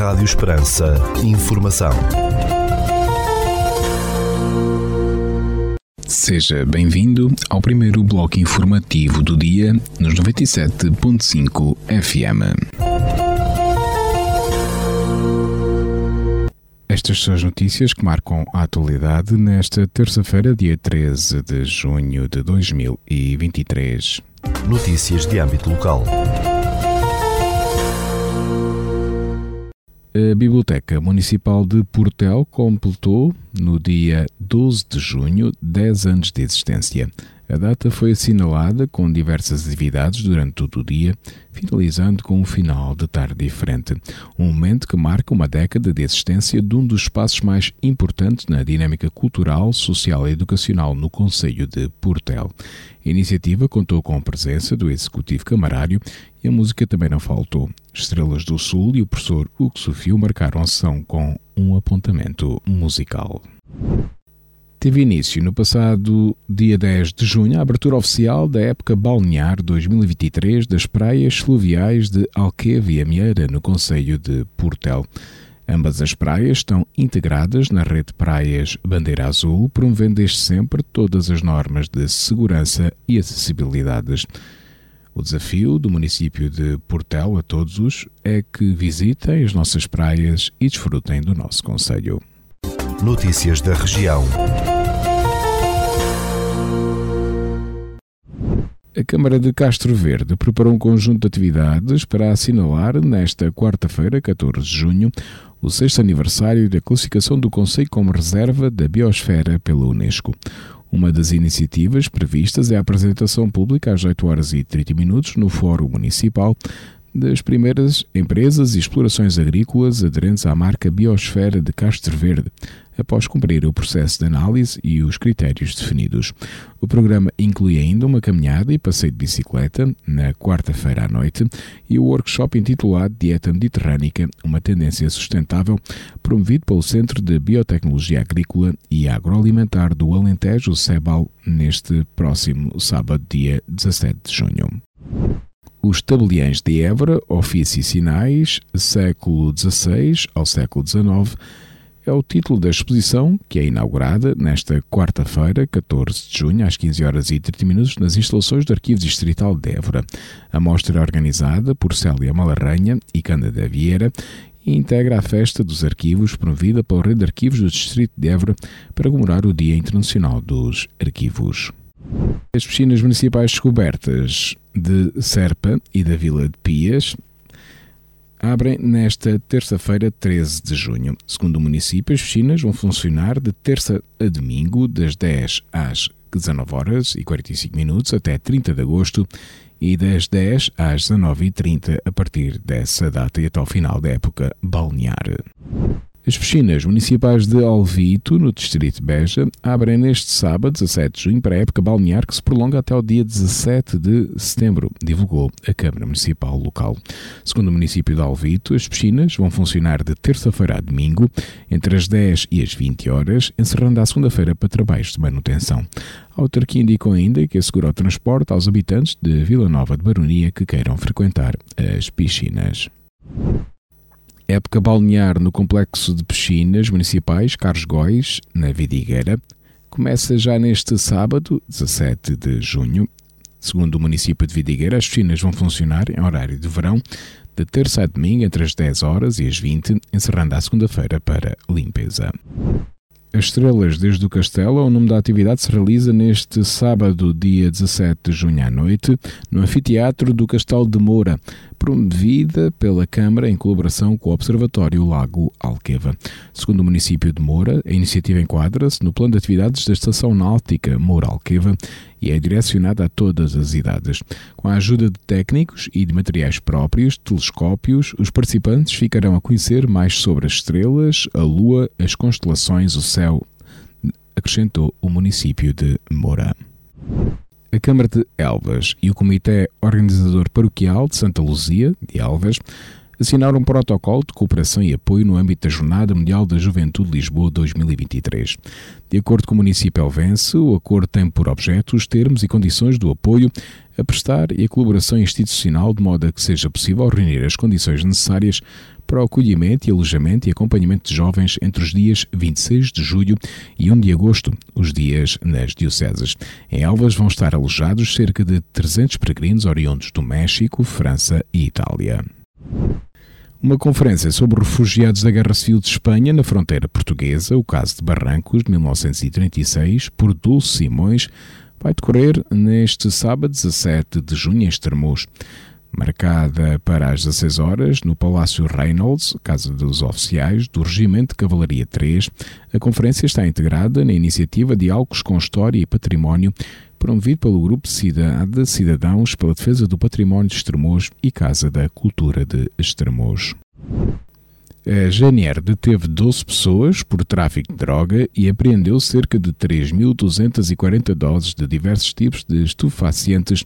Rádio Esperança. Informação. Seja bem-vindo ao primeiro bloco informativo do dia nos 97.5 FM. Estas são as notícias que marcam a atualidade nesta terça-feira, dia 13 de junho de 2023. Notícias de âmbito local. A Biblioteca Municipal de Portel completou, no dia 12 de junho, 10 anos de existência. A data foi assinalada com diversas atividades durante todo o dia, finalizando com um final de tarde diferente. Um momento que marca uma década de existência de um dos espaços mais importantes na dinâmica cultural, social e educacional no Conselho de Portel. A iniciativa contou com a presença do Executivo Camarário e a música também não faltou. Estrelas do Sul e o professor Hugo Sofio marcaram a sessão com um apontamento musical teve início no passado dia 10 de junho a abertura oficial da época balnear 2023 das praias fluviais de Alqueva e Amieira, no Conselho de Portel. Ambas as praias estão integradas na rede de praias Bandeira Azul, promovendo desde sempre todas as normas de segurança e acessibilidades. O desafio do município de Portel a todos os é que visitem as nossas praias e desfrutem do nosso conselho. Notícias da região. A Câmara de Castro Verde preparou um conjunto de atividades para assinalar, nesta quarta-feira, 14 de junho, o sexto aniversário da classificação do Conselho como reserva da biosfera pela Unesco. Uma das iniciativas previstas é a apresentação pública às 8 horas e 30 minutos no Fórum Municipal das primeiras empresas e explorações agrícolas aderentes à marca Biosfera de Castro Verde, após cumprir o processo de análise e os critérios definidos. O programa inclui ainda uma caminhada e passeio de bicicleta na quarta-feira à noite e o workshop intitulado Dieta Mediterrânica, uma tendência sustentável, promovido pelo Centro de Biotecnologia Agrícola e Agroalimentar do Alentejo, CEBAL, neste próximo sábado, dia 17 de junho. Os Tabeliães de Évora, Ofício e Sinais, século XVI ao século XIX, é o título da exposição que é inaugurada nesta quarta-feira, 14 de junho, às 15 horas e 30 minutos, nas instalações do Arquivo Distrital de Évora. A mostra é organizada por Célia Malarranha e Cândida Vieira e integra a Festa dos Arquivos, promovida pela Rede de Arquivos do Distrito de Évora para comemorar o Dia Internacional dos Arquivos. As piscinas municipais descobertas de Serpa e da Vila de Pias abrem nesta terça-feira, 13 de junho. Segundo o município, as piscinas vão funcionar de terça a domingo, das 10 às 19 horas e 45 minutos até 30 de agosto e das 10 às 19h30 a partir dessa data e até ao final da época balnear. As piscinas municipais de Alvito, no distrito de Beja, abrem neste sábado, 17 de junho, para a época balnear que se prolonga até o dia 17 de setembro, divulgou a Câmara Municipal local. Segundo o município de Alvito, as piscinas vão funcionar de terça-feira a domingo, entre as 10 e as 20 horas, encerrando à segunda-feira para trabalhos de manutenção. A autarquia indicou ainda que assegura o transporte aos habitantes de Vila Nova de Baronia que queiram frequentar as piscinas. Época balnear no complexo de piscinas municipais Carlos Góis, na Vidigueira, começa já neste sábado, 17 de junho. Segundo o município de Vidigueira, as piscinas vão funcionar em horário de verão, de terça a domingo entre as 10 horas e as 20, encerrando à segunda-feira para limpeza. As Estrelas desde o Castelo, o nome da atividade se realiza neste sábado, dia 17 de junho à noite, no Anfiteatro do Castelo de Moura, promovida pela Câmara em colaboração com o Observatório Lago Alqueva. Segundo o município de Moura, a iniciativa enquadra-se no plano de atividades da Estação Náutica Moura-Alqueva e é direcionada a todas as idades. Com a ajuda de técnicos e de materiais próprios, telescópios, os participantes ficarão a conhecer mais sobre as estrelas, a lua, as constelações, o céu, acrescentou o município de Moura. A Câmara de Elvas e o Comitê Organizador Paroquial de Santa Luzia, de Elvas, assinaram um protocolo de cooperação e apoio no âmbito da Jornada Mundial da Juventude Lisboa 2023. De acordo com o município elvense, o acordo tem por objeto os termos e condições do apoio a prestar e a colaboração institucional de modo a que seja possível reunir as condições necessárias para o acolhimento e alojamento e acompanhamento de jovens entre os dias 26 de julho e 1 de agosto, os dias nas dioceses. Em Elvas vão estar alojados cerca de 300 peregrinos oriundos do México, França e Itália. Uma conferência sobre refugiados da Guerra Civil de Espanha na fronteira portuguesa, o caso de Barrancos, de 1936, por Dulce Simões, vai decorrer neste sábado 17 de junho em Estremoz marcada para as 16 horas no Palácio Reynolds, Casa dos Oficiais do Regimento de Cavalaria 3. A conferência está integrada na iniciativa Diálogos com História e Património, promovido pelo Grupo Cidade Cidadãos pela Defesa do Património de Estremoz e Casa da Cultura de Estremoz. A GNR deteve 12 pessoas por tráfico de droga e apreendeu cerca de 3.240 doses de diversos tipos de estupefacientes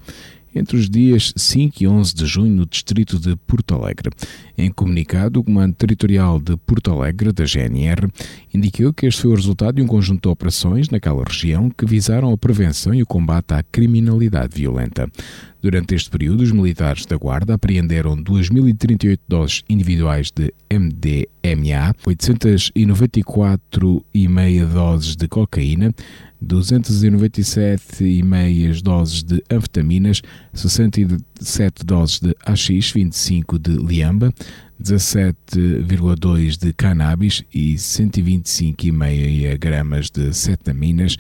entre os dias 5 e 11 de junho no distrito de Porto Alegre. Em comunicado, o Comando Territorial de Porto Alegre, da GNR, indicou que este foi o resultado de um conjunto de operações naquela região que visaram a prevenção e o combate à criminalidade violenta. Durante este período, os militares da Guarda apreenderam 2.038 doses individuais de MDMA, 894,5 doses de cocaína, 297,5 doses de anfetaminas, 67 doses de AX, 25 de liamba, 17,2 de cannabis e 125,5 gramas de cetaminas,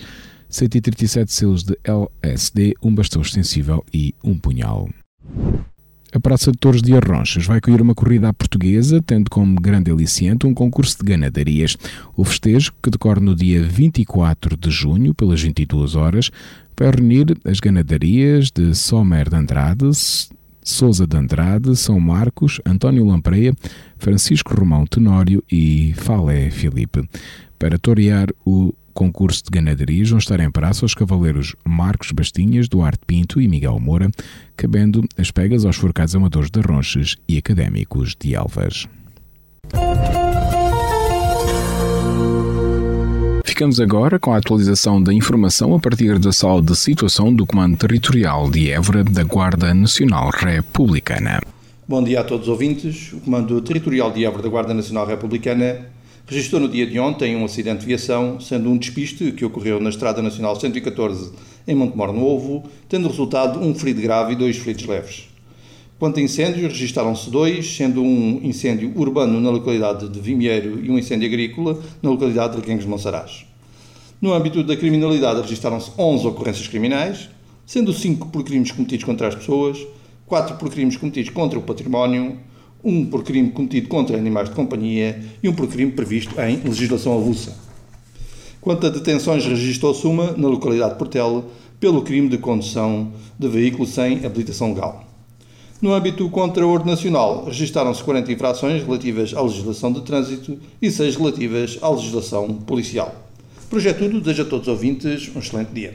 137 selos de LSD, um bastão extensível e um punhal. A Praça de Torres de Arronchas vai acolher uma corrida à portuguesa, tendo como grande aliciente um concurso de ganadarias. O festejo, que decorre no dia 24 de junho, pelas 22 horas, vai reunir as ganadarias de Somer de Andrade, Souza de Andrade, São Marcos, António Lampreia, Francisco Romão Tenório e Falé Filipe. Para torear o concurso de ganadarias vão estar em praça os cavaleiros Marcos Bastinhas, Duarte Pinto e Miguel Moura, cabendo as pegas aos forcados amadores de Ronches e académicos de Alvas. Ficamos agora com a atualização da informação a partir da sala de situação do Comando Territorial de Évora da Guarda Nacional Republicana. Bom dia a todos os ouvintes. O Comando Territorial de Évora da Guarda Nacional Republicana registrou no dia de ontem um acidente de viação, sendo um despiste que ocorreu na Estrada Nacional 114 em Montemor Novo, tendo resultado um ferido grave e dois feridos leves. Quanto a incêndios, registaram-se dois, sendo um incêndio urbano na localidade de Vimieiro e um incêndio agrícola na localidade de Requengos Monsaraz. No âmbito da criminalidade, registaram-se 11 ocorrências criminais, sendo 5 por crimes cometidos contra as pessoas, 4 por crimes cometidos contra o património, um por crime cometido contra animais de companhia e um por crime previsto em legislação avulsa. Quanto a detenções, registrou-se uma na localidade de Portela pelo crime de condução de veículo sem habilitação legal. No âmbito contra ordem nacional, registaram-se 40 infrações relativas à legislação de trânsito e 6 relativas à legislação policial. É tudo, desejo a todos os ouvintes um excelente dia.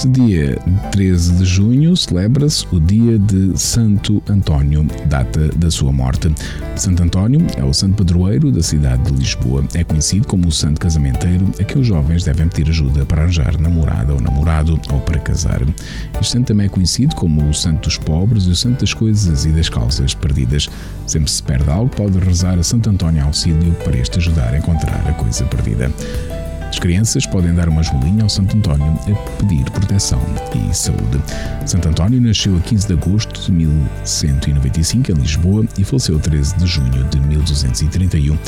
Neste dia 13 de junho celebra-se o dia de Santo António, data da sua morte. Santo António é o santo padroeiro da cidade de Lisboa. É conhecido como o santo casamenteiro a que os jovens devem pedir ajuda para arranjar namorada ou namorado ou para casar. Este santo também é conhecido como o santo dos pobres e o santo das coisas e das calças perdidas. Sempre se perde algo, pode rezar a Santo António auxílio para este ajudar a encontrar a coisa perdida. As crianças podem dar uma esmolinha ao Santo António a pedir proteção e saúde. Santo António nasceu a 15 de agosto de 1195 em Lisboa e faleceu a 13 de junho de 1231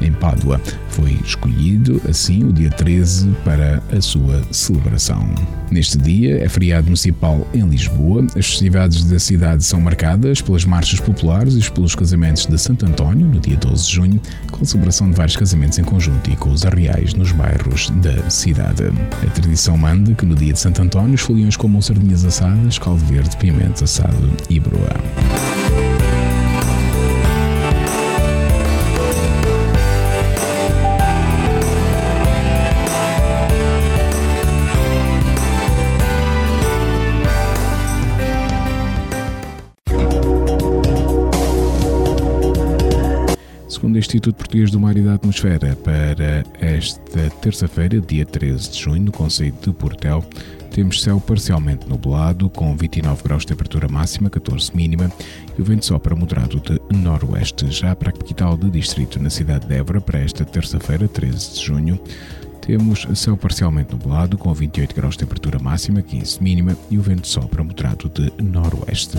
em Pádua. Foi escolhido, assim, o dia 13 para a sua celebração. Neste dia é feriado municipal em Lisboa. As festividades da cidade são marcadas pelas marchas populares e pelos casamentos de Santo António, no dia 12 de junho, com a celebração de vários casamentos em conjunto e com os arreais nos bairros da cidade. A tradição manda que no dia de Santo António os foliões comam sardinhas assadas, caldo verde, pimenta assado e broa. Instituto Português do Mar e da Atmosfera, para esta terça-feira, dia 13 de junho, no Conselho de Portel, temos céu parcialmente nublado, com 29 graus de temperatura máxima, 14 mínima, e o vento sopra moderado de noroeste. Já para a capital do distrito, na cidade de Évora, para esta terça-feira, 13 de junho, temos céu parcialmente nublado, com 28 graus de temperatura máxima, 15 mínima, e o vento sopra moderado de noroeste.